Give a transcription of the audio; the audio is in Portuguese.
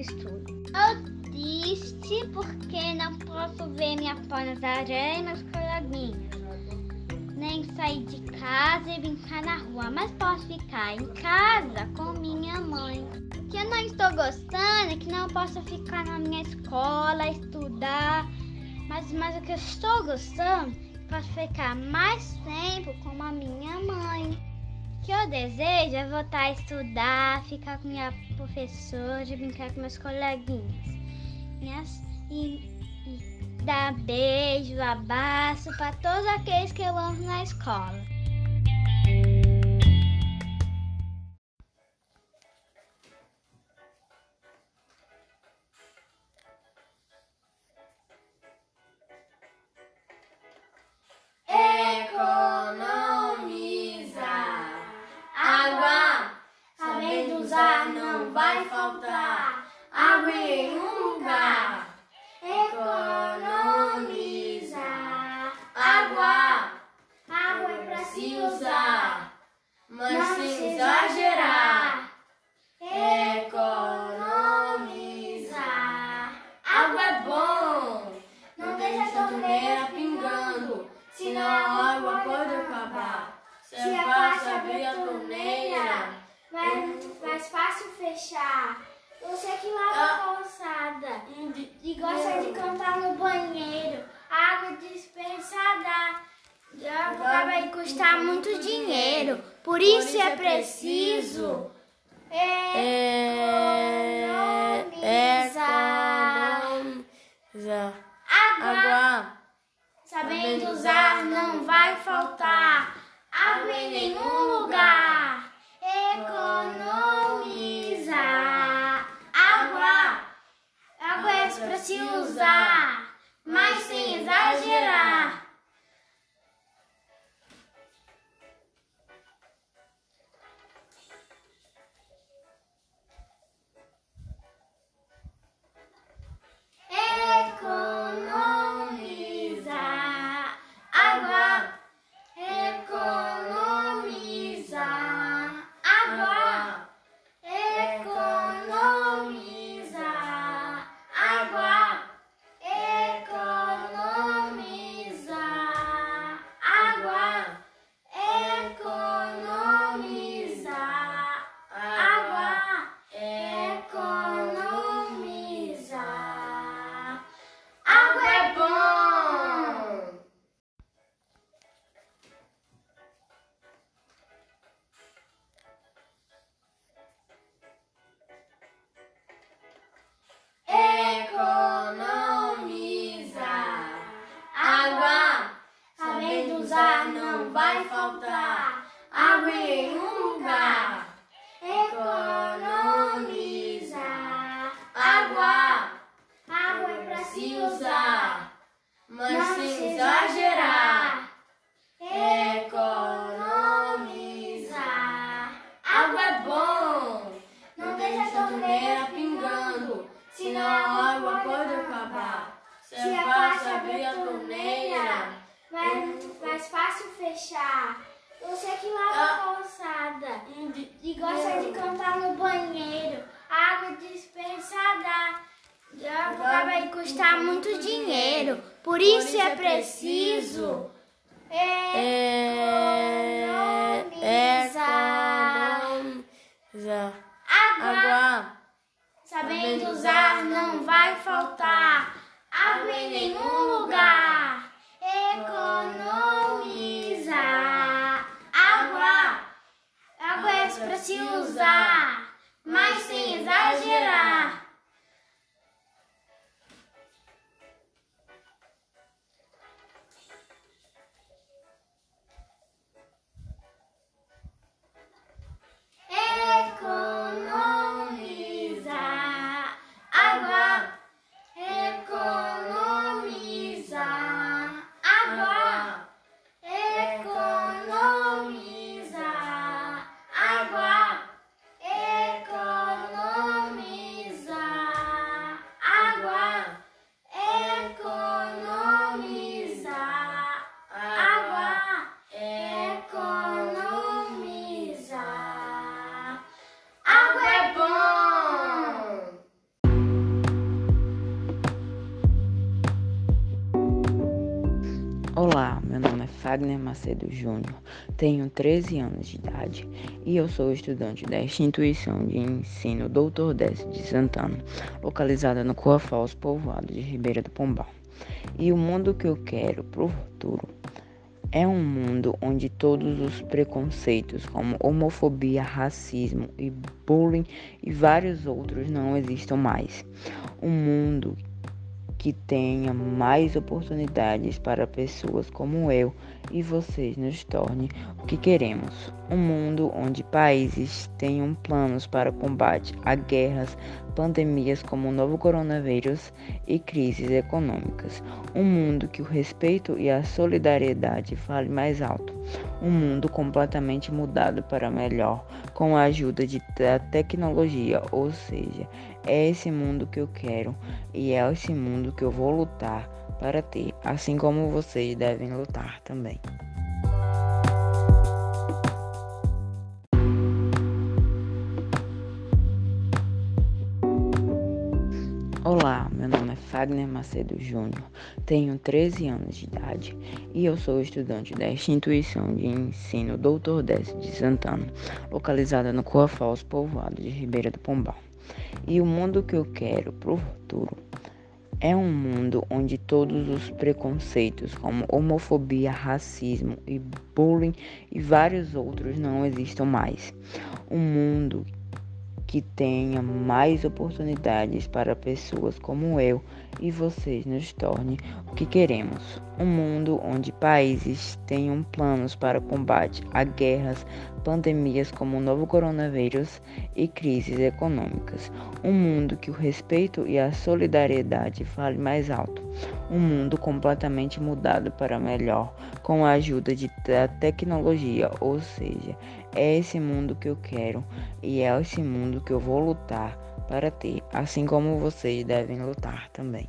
estudo. Estou triste porque não posso ver minha Nazaré e meus coleguinhas. Nem sair de casa e brincar na rua, mas posso ficar em casa com minha mãe. O que eu não estou gostando é que não posso ficar na minha escola, estudar. Mas, mas o que eu estou gostando é posso ficar mais tempo com a minha mãe. O que eu desejo é voltar a estudar, ficar com minha professora, brincar com meus coleguinhas. E, e dar beijo, abraço para todos aqueles que eu amo na escola. não vai faltar. Água nunca lugar. Economizar água, água é para se usar, mas sem exagerar. Fechar. Você que lava a ah. calçada e gosta de cantar no banheiro. Água dispensada. Água vai custar muito dinheiro. Por isso é preciso economizar. Água. Sabendo usar não vai faltar. Água em nenhum economiza. Água, sabendo usar, não vai faltar. Água em um lugar. Fechar. Você que lava a ah. calçada e gosta de cantar no banheiro. Água dispensada. Água vai custar muito dinheiro. Por isso é preciso economizar. Água. Sabendo usar não vai faltar. Fagner Macedo Júnior, tenho 13 anos de idade e eu sou estudante da instituição de ensino Doutor Décio de Santana, localizada no Falso, povoado de Ribeira do Pombal. E o mundo que eu quero pro futuro é um mundo onde todos os preconceitos, como homofobia, racismo e bullying e vários outros, não existam mais. Um mundo que tenha mais oportunidades para pessoas como eu e vocês nos torne o que queremos. Um mundo onde países tenham planos para combate a guerras, pandemias como o novo coronavírus e crises econômicas. Um mundo que o respeito e a solidariedade fale mais alto. Um mundo completamente mudado para melhor com a ajuda de, da tecnologia, ou seja, é esse mundo que eu quero e é esse mundo que eu vou lutar para ter, assim como vocês devem lutar também. Fagner Macedo Júnior, tenho 13 anos de idade e eu sou estudante da instituição de ensino Doutor Décio de Santana, localizada no Falso, povoado de Ribeira do Pombal. E o mundo que eu quero pro futuro é um mundo onde todos os preconceitos, como homofobia, racismo e bullying e vários outros, não existam mais. Um mundo que tenha mais oportunidades para pessoas como eu e vocês nos torne o que queremos. Um mundo onde países tenham planos para combate a guerras, pandemias como o novo coronavírus e crises econômicas. Um mundo que o respeito e a solidariedade fale mais alto. Um mundo completamente mudado para melhor com a ajuda de, da tecnologia, ou seja, é esse mundo que eu quero e é esse mundo que eu vou lutar para ter, assim como vocês devem lutar também.